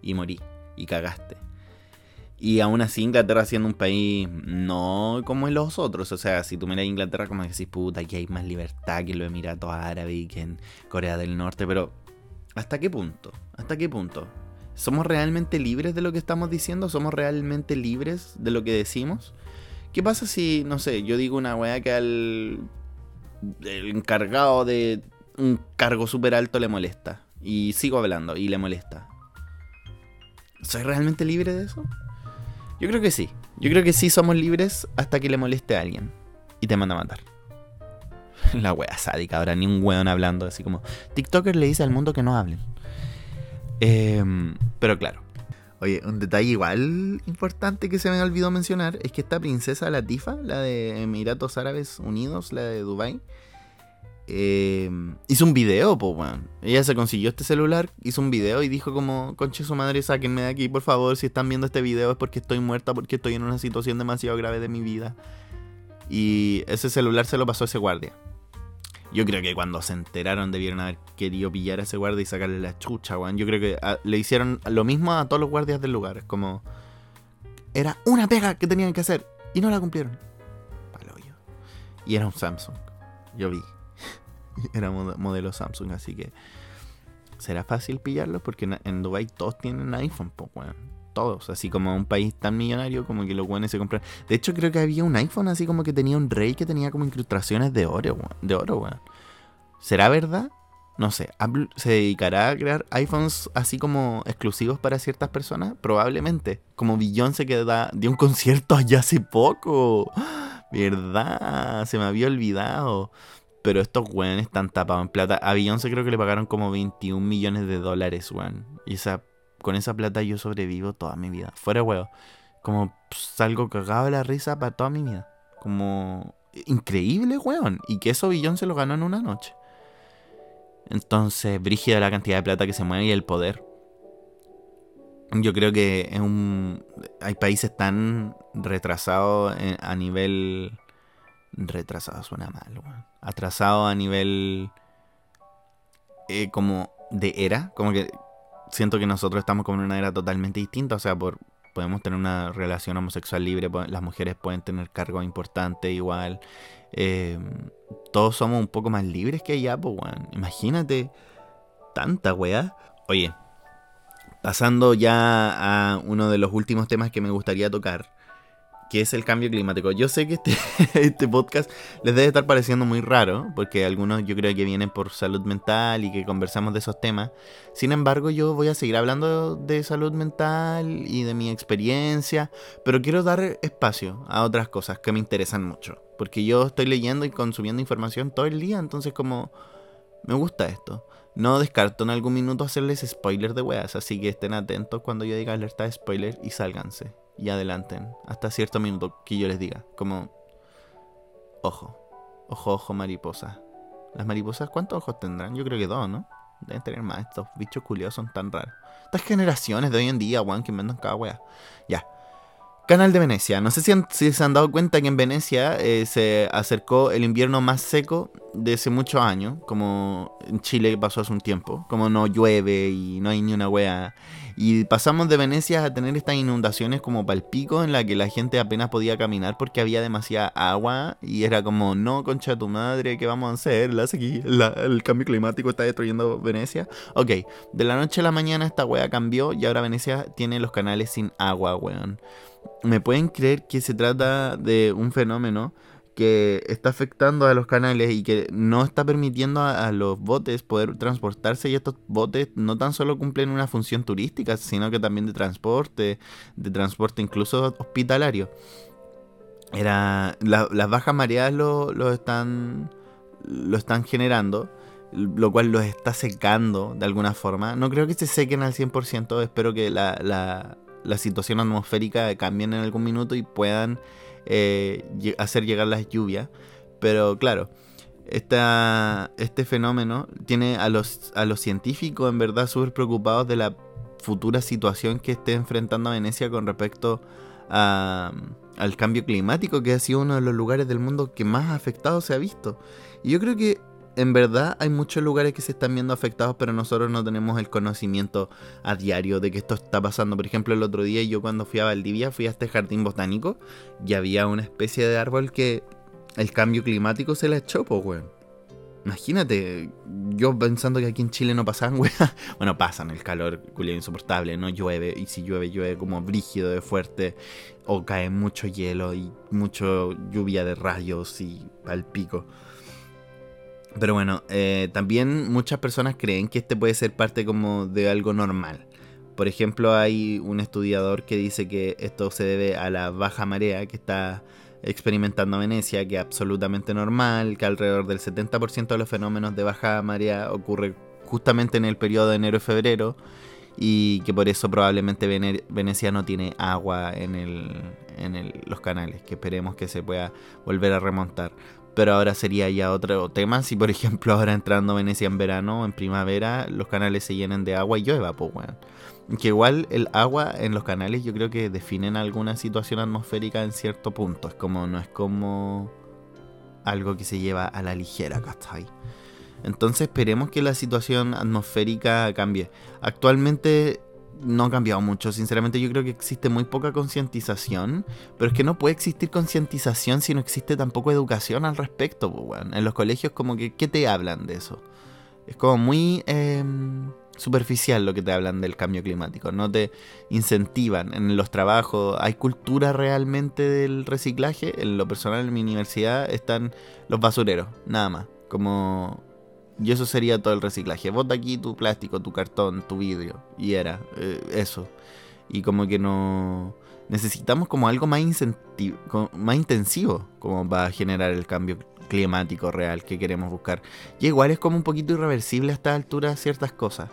Speaker 1: Y morí. Y cagaste. Y aún así Inglaterra siendo un país no como en los otros. O sea, si tú miras Inglaterra como decís, puta, aquí hay más libertad que en los Emiratos Árabes y que en Corea del Norte. Pero, ¿hasta qué punto? ¿Hasta qué punto? ¿Somos realmente libres de lo que estamos diciendo? ¿Somos realmente libres de lo que decimos? ¿Qué pasa si, no sé, yo digo una weá que al el encargado de un cargo súper alto le molesta? Y sigo hablando y le molesta. ¿Soy realmente libre de eso? Yo creo que sí. Yo creo que sí somos libres hasta que le moleste a alguien. Y te manda a matar. La wea sádica, ahora ni un weón hablando así como... TikToker le dice al mundo que no hablen. Em, pero claro. Oye, un detalle igual importante que se me olvidó mencionar es que esta princesa Latifa, la de Emiratos Árabes Unidos, la de Dubai, eh, hizo un video, pues, weón. Ella se consiguió este celular, hizo un video y dijo como, conche su madre, sáquenme de aquí, por favor, si están viendo este video es porque estoy muerta, porque estoy en una situación demasiado grave de mi vida. Y ese celular se lo pasó a ese guardia. Yo creo que cuando se enteraron debieron haber querido pillar a ese guardia y sacarle la chucha, weón. Yo creo que ah, le hicieron lo mismo a todos los guardias del lugar. Como... Era una pega que tenían que hacer y no la cumplieron. Palo yo. Y era un Samsung. Yo vi. era modelo Samsung, así que será fácil pillarlo porque en Dubai todos tienen iPhone, pues, Todos, así como un país tan millonario como que los buenos se compran. De hecho, creo que había un iPhone así como que tenía un rey que tenía como incrustaciones de oro, de oro, weón. ¿Será verdad? No sé, Apple se dedicará a crear iPhones así como exclusivos para ciertas personas, probablemente. Como Beyoncé que da, dio un concierto allá hace poco. ¿Verdad? Se me había olvidado. Pero estos weones están tapados en plata. A Beyoncé creo que le pagaron como 21 millones de dólares, weón. Y esa, con esa plata yo sobrevivo toda mi vida. Fuera weón. Como salgo cagado de la risa para toda mi vida. Como increíble, weón. Y que eso Beyoncé lo ganó en una noche. Entonces, brígida la cantidad de plata que se mueve y el poder. Yo creo que es un, hay países tan retrasados a nivel Retrasado suena mal, weón. Atrasado a nivel. Eh, como de era. Como que siento que nosotros estamos como en una era totalmente distinta. O sea, por, podemos tener una relación homosexual libre. Las mujeres pueden tener cargo importante igual. Eh, todos somos un poco más libres que allá, pues, weón. Imagínate tanta weá. Oye, pasando ya a uno de los últimos temas que me gustaría tocar que es el cambio climático. Yo sé que este, este podcast les debe estar pareciendo muy raro, porque algunos yo creo que vienen por salud mental y que conversamos de esos temas. Sin embargo, yo voy a seguir hablando de salud mental y de mi experiencia, pero quiero dar espacio a otras cosas que me interesan mucho, porque yo estoy leyendo y consumiendo información todo el día, entonces como me gusta esto. No descarto en algún minuto hacerles spoilers de weas, así que estén atentos cuando yo diga alerta de spoiler y sálganse y adelanten hasta cierto minuto que yo les diga. Como, ojo, ojo, ojo, mariposa. Las mariposas, ¿cuántos ojos tendrán? Yo creo que dos, ¿no? Deben tener más. Estos bichos culiados son tan raros. Estas generaciones de hoy en día, weón, que inventan cada wea. Ya. Canal de Venecia. No sé si, se han dado cuenta que en Venecia eh, se acercó el invierno más seco de hace muchos años, como en Chile pasó hace un tiempo. Como no llueve y no hay ni una wea Y pasamos de Venecia a tener estas inundaciones como palpico en la que la gente apenas podía caminar porque había demasiada agua y era como, no, concha tu madre, ¿qué vamos a hacer? el cambio climático está destruyendo Venecia. Ok, de la noche a la mañana esta wea cambió y ahora Venecia tiene los canales sin agua, weón. ¿Me pueden creer que se trata de un fenómeno? Que está afectando a los canales y que no está permitiendo a, los botes poder transportarse y estos botes no tan solo cumplen una función turística, sino que también de transporte, de transporte incluso hospitalario. Era, las bajas mareadas lo, están, lo están generando, lo cual los está secando de alguna forma. No creo que se sequen al 100%, espero que la, la, la situación atmosférica cambie en algún minuto y puedan eh, hacer llegar las lluvias. Pero claro, esta, este fenómeno tiene a los, a los científicos en verdad súper preocupados de la futura situación que esté enfrentando Venecia con respecto al cambio climático, que ha sido uno de los lugares del mundo que más afectado se ha visto. Y yo creo que en verdad hay muchos lugares que se están viendo afectados, pero nosotros no tenemos el conocimiento a diario de que esto está pasando. Por ejemplo, el otro día yo cuando fui a Valdivia fui a este jardín botánico y había una especie de árbol que el cambio climático se le echó, pues, weón. Imagínate, yo pensando que aquí en Chile no pasan, weón. Bueno, pasan, el calor culiado insoportable, no llueve, y si llueve, llueve como brígido de fuerte, o cae mucho hielo y mucho lluvia de rayos y al pico. Pero bueno, eh, también muchas personas creen que este puede ser parte como de algo normal. Por ejemplo, hay un estudiador que dice que esto se debe a la baja marea que está experimentando Venecia, que es absolutamente normal, que alrededor del 70% de los fenómenos de baja marea ocurre justamente en el periodo de enero y febrero y que por eso probablemente Venecia no tiene agua en, el, en los canales, que esperemos que se pueda volver a remontar. Pero ahora sería ya otro tema. Si por ejemplo ahora entrando Venecia en verano, en primavera, los canales se llenen de agua y llueva, pues weón. Que igual el agua en los canales yo creo que definen alguna situación atmosférica en cierto punto. Es como, no es como algo que se lleva a la ligera, ¿cachai? Entonces esperemos que la situación atmosférica cambie. Actualmente no ha cambiado mucho. Sinceramente, yo creo que existe muy poca concientización. Pero es que no puede existir concientización si no existe tampoco educación al respecto. Pues, En los colegios, como que, ¿qué te hablan de eso? Es como muy em, superficial lo que te hablan del cambio climático. No te incentivan en los trabajos. ¿Hay cultura realmente del reciclaje? En lo personal, en mi universidad están los basureros, nada más. Como y eso sería todo el reciclaje. Bota aquí tu plástico, tu cartón, tu vidrio. Y era eh, eso. Y como que no... Necesitamos como algo más, más intensivo como para generar el cambio climático real que queremos buscar. Y igual es como un poquito irreversible a esta altura ciertas cosas.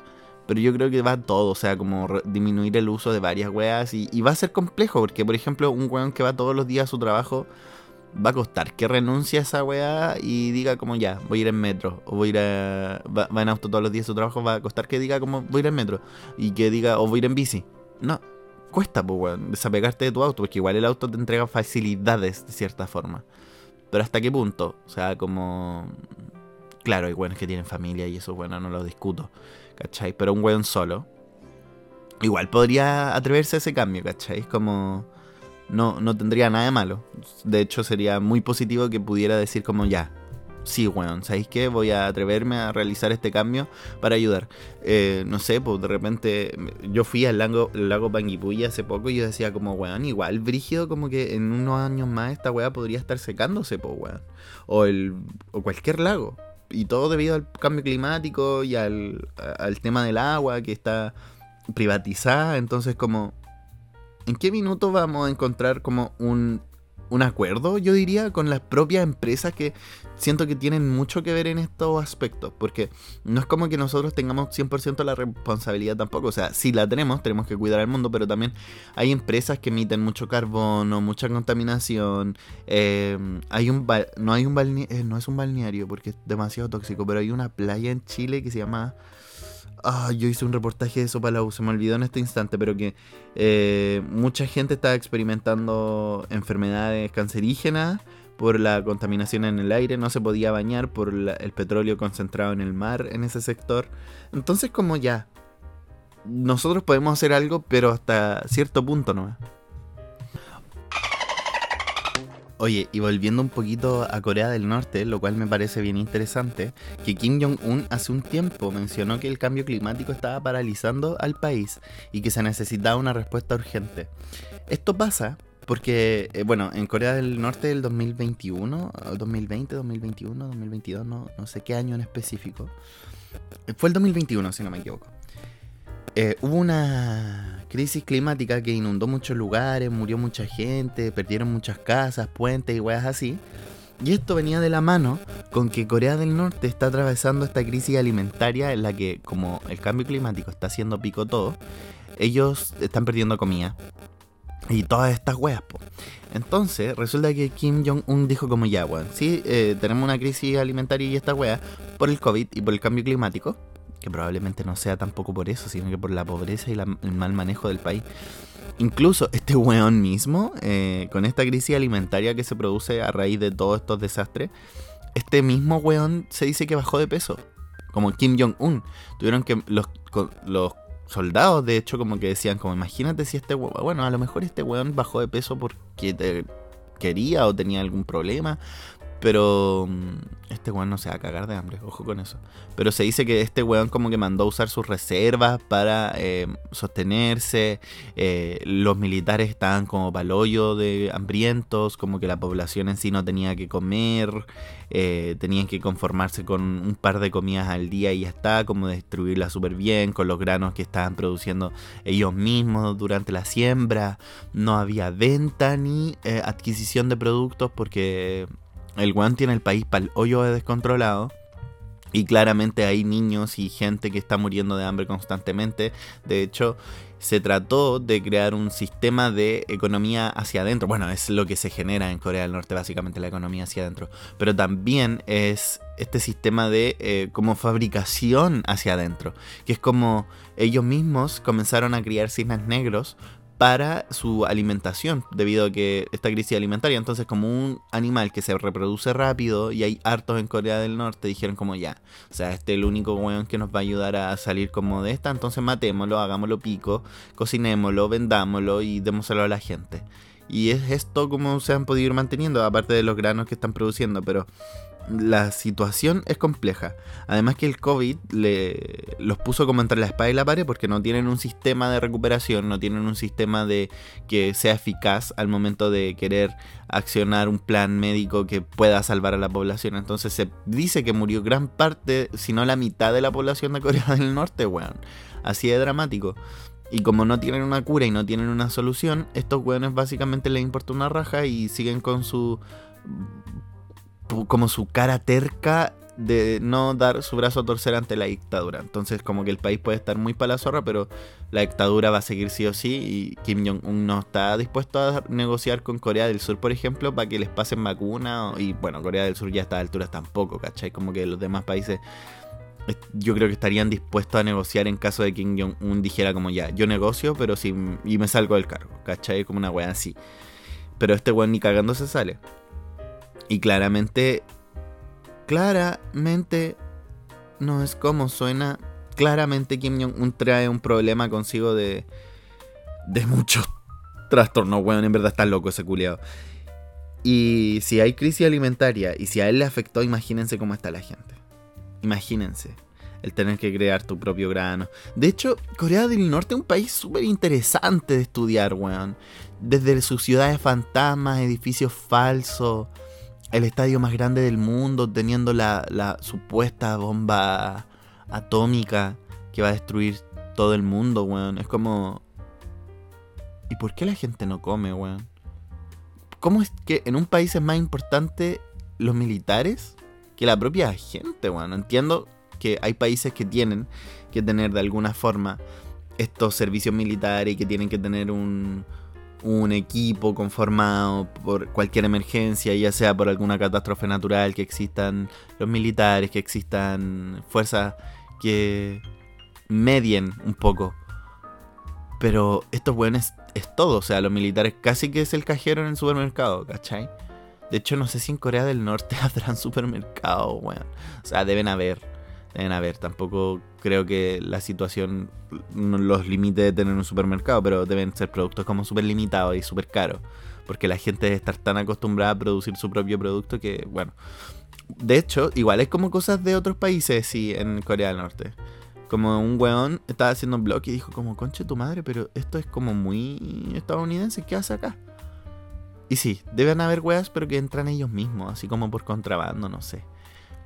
Speaker 1: Pero yo creo que va todo, o sea, como disminuir el uso de varias weas. Y, y va a ser complejo, porque por ejemplo, un weón que va todos los días a su trabajo va a costar que renuncie a esa weá y diga como ya, voy a ir en metro, o voy a ir a, va, en auto todos los días su trabajo, va a costar que diga como voy a ir en metro, y que diga, o voy a ir en bici. No, cuesta, pues weón, desapegarte de tu auto, porque igual el auto te entrega facilidades de cierta forma. Pero hasta qué punto, o sea, como... Claro, hay weones que tienen familia y eso, bueno, no lo discuto, ¿cachai? Pero un weón solo, igual podría atreverse a ese cambio, ¿cachai? Como no, no tendría nada de malo. De hecho, sería muy positivo que pudiera decir como ya, sí, weón, ¿sabéis qué? Voy a atreverme a realizar este cambio para ayudar. Eh, no sé, pues de repente yo fui al lago, lago hace poco y yo decía como, weón, igual brígido como que en unos años más esta weá podría estar secándose, pues, weón. O, el, o cualquier lago. Y todo debido al cambio climático y al, al tema del agua que está privatizada. Entonces como ¿en qué minuto vamos a encontrar como un, acuerdo, yo diría, con las propias empresas que siento que tienen mucho que ver en estos aspectos? Porque no es como que nosotros tengamos 100% la responsabilidad tampoco. O sea, sí la tenemos, tenemos que cuidar al mundo, pero también hay empresas que emiten mucho carbono, mucha contaminación. Eh, hay un no, hay un eh, no es un balneario porque es demasiado tóxico, pero hay una playa en Chile que se llama... Ah, yo hice un reportaje de eso para la U, se me olvidó en este instante, pero que eh, mucha gente está experimentando enfermedades cancerígenas por la contaminación en el aire, no se podía bañar por el petróleo concentrado en el mar en ese sector. Entonces como ya, nosotros podemos hacer algo, pero hasta cierto punto no. Oye, y volviendo un poquito a Corea del Norte, lo cual me parece bien interesante, que Kim Jong-un hace un tiempo mencionó que el cambio climático estaba paralizando al país y que se necesitaba una respuesta urgente. Esto pasa porque, eh, bueno, en Corea del Norte del 2021, 2020, 2021, 2022, no, no sé qué año en específico. Fue el 2021, si no me equivoco. Eh, hubo una crisis climática que inundó muchos lugares, murió mucha gente, perdieron muchas casas, puentes y weas así. Y esto venía de la mano con que Corea del Norte está atravesando esta crisis alimentaria en la que, como el cambio climático está haciendo pico todo, ellos están perdiendo comida. Y todas estas weas, po. Entonces, resulta que Kim Jong-un dijo como ya, weón, sí, eh, tenemos una crisis alimentaria y esta wea por el COVID y por el cambio climático que probablemente no sea tampoco por eso, sino que por la pobreza y el mal manejo del país. Incluso este weón mismo, eh, con esta crisis alimentaria que se produce a raíz de todos estos desastres, este mismo weón se dice que bajó de peso, como Kim Jong-un. Tuvieron que los, los soldados, de hecho, como que decían, como imagínate si este weón, bueno, a lo mejor este weón bajó de peso porque quería o tenía algún problema, pero mm, este weón no se va a cagar de hambre, ojo con eso. Pero se dice que este weón como que mandó a usar sus reservas para eh, sostenerse. Eh, los militares estaban como palollo de hambrientos, como que la población en sí no tenía que comer. Eh, tenían que conformarse con un par de comidas al día y ya está, como distribuirla súper bien, con los granos que estaban produciendo ellos mismos durante la siembra. No había venta ni adquisición de productos porque el weón tiene el país para el hoyo de descontrolado. Y claramente hay niños y gente que está muriendo de hambre constantemente. De hecho, se trató de crear un sistema de economía hacia adentro. Bueno, es lo que se genera en Corea del Norte, básicamente la economía hacia adentro. Pero también es este sistema de eh, como fabricación hacia adentro. Que es como ellos mismos comenzaron a criar cisnes negros para su alimentación, debido a que esta crisis alimentaria, entonces como un animal que se reproduce rápido y hay hartos en Corea del Norte, dijeron como ya, o sea, este es el único weón que nos va a ayudar a salir como de esta, entonces matémoslo, hagámoslo pico, cocinémoslo, vendámoslo y démoselo a la gente. Y es esto como se han podido ir manteniendo, aparte de los granos que están produciendo, pero la situación es compleja. Además que el COVID le, los puso como entre la espada y la pared porque no tienen un sistema de recuperación, no tienen un sistema de que sea eficaz al momento de querer accionar un plan médico que pueda salvar a la población. Entonces se dice que murió gran parte, si no la mitad de la población de Corea del Norte, weón. Así de dramático. Y como no tienen una cura y no tienen una solución, estos weones básicamente les importa una raja y siguen con su como su cara terca de no dar su brazo a torcer ante la dictadura. Entonces como que el país puede estar muy para la zorra, pero la dictadura va a seguir sí o sí y Kim Jong-un no está dispuesto a negociar con Corea del Sur, por ejemplo, para que les pasen vacuna. Y bueno, Corea del Sur ya a estas alturas tampoco, ¿cachai? Como que los demás países yo creo que estarían dispuestos a negociar en caso de que Kim Jong-un dijera como ya, yo negocio, pero si y me salgo del cargo, ¿cachai? Como una wea así. Pero este weón ni cagando se sale. Y claramente, claramente no es como suena. Claramente Kim Jong-un trae un problema consigo de, de muchos trastornos, weón. En verdad está loco ese culiado. Y si hay crisis alimentaria y si a él le afectó, imagínense cómo está la gente. Imagínense el tener que crear tu propio grano. De hecho, Corea del Norte es un país súper interesante de estudiar, weón. Desde sus ciudades fantasmas, edificios falsos, el estadio más grande del mundo, teniendo la, supuesta bomba atómica que va a destruir todo el mundo, weón. Es como... ¿Y por qué la gente no come, weón? ¿Cómo es que en un país es más importante los militares que la propia gente, weón? Entiendo que hay países que tienen que tener de alguna forma estos servicios militares y que tienen que tener un, un equipo conformado por cualquier emergencia, ya sea por alguna catástrofe natural, que existan los militares, que existan fuerzas que medien un poco. Pero estos buenos es todo, o sea, los militares casi que es el cajero en el supermercado, ¿cachai? De hecho, no sé si en Corea del Norte habrán supermercado, weón. O sea, deben haber. Deben haber, tampoco creo que la situación los limite de tener un supermercado, pero deben ser productos como súper limitados y súper caros. Porque la gente debe estar tan acostumbrada a producir su propio producto que, bueno. De hecho, igual es como cosas de otros países, sí, en Corea del Norte. Como un weón estaba haciendo un blog y dijo como, conche tu madre, pero esto es como muy estadounidense, ¿qué hace acá? Y sí, deben haber weas, pero que entran ellos mismos, así como por contrabando, no sé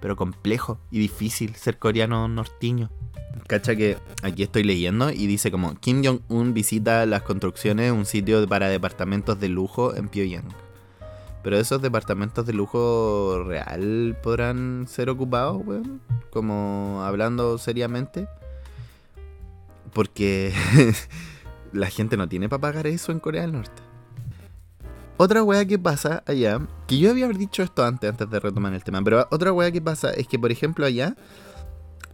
Speaker 1: pero complejo y difícil ser coreano nortiño. Cacha que aquí estoy leyendo y dice como Kim Jong-un visita las construcciones, un sitio para departamentos de lujo en Pyongyang. Pero esos departamentos de lujo real podrán ser ocupados, weón. Como hablando seriamente. Porque la gente no tiene para pagar eso en Corea del Norte. Otra wea que pasa allá, que yo había dicho esto antes, antes de retomar el tema, pero otra wea que pasa es que, por ejemplo, allá,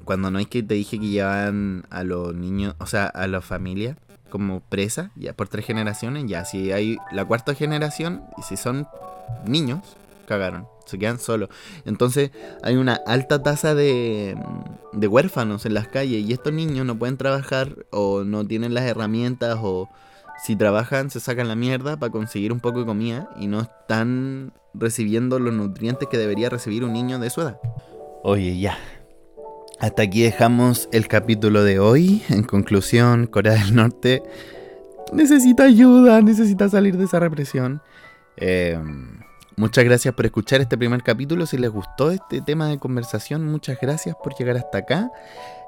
Speaker 1: cuando no es que te dije que llevan a los niños, o sea, a la familia como presa, ya por tres generaciones, ya si hay la cuarta generación y si son niños, cagaron, se quedan solos. Entonces hay una alta tasa de, de huérfanos en las calles y estos niños no pueden trabajar o no tienen las herramientas o si trabajan, se sacan la mierda para conseguir un poco de comida y no están recibiendo los nutrientes que debería recibir un niño de su edad. Oye, ya. Hasta aquí dejamos el capítulo de hoy. En conclusión, Corea del Norte necesita ayuda, necesita salir de esa represión. Em, muchas gracias por escuchar este primer capítulo. Si les gustó este tema de conversación, muchas gracias por llegar hasta acá.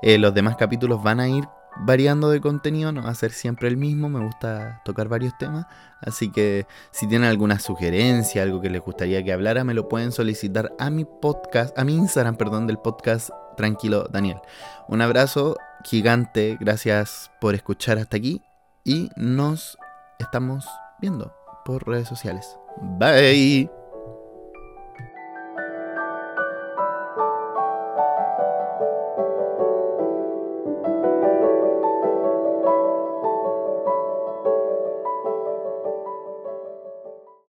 Speaker 1: Eh, los demás capítulos van a ir variando de contenido, no va a ser siempre el mismo, me gusta tocar varios temas, así que si tienen alguna sugerencia, algo que les gustaría que hablara, me lo pueden solicitar a mi podcast, a mi Instagram, perdón, del podcast Tranquilo Daniel. Un abrazo gigante, gracias por escuchar hasta aquí y nos estamos viendo por redes sociales. Bye.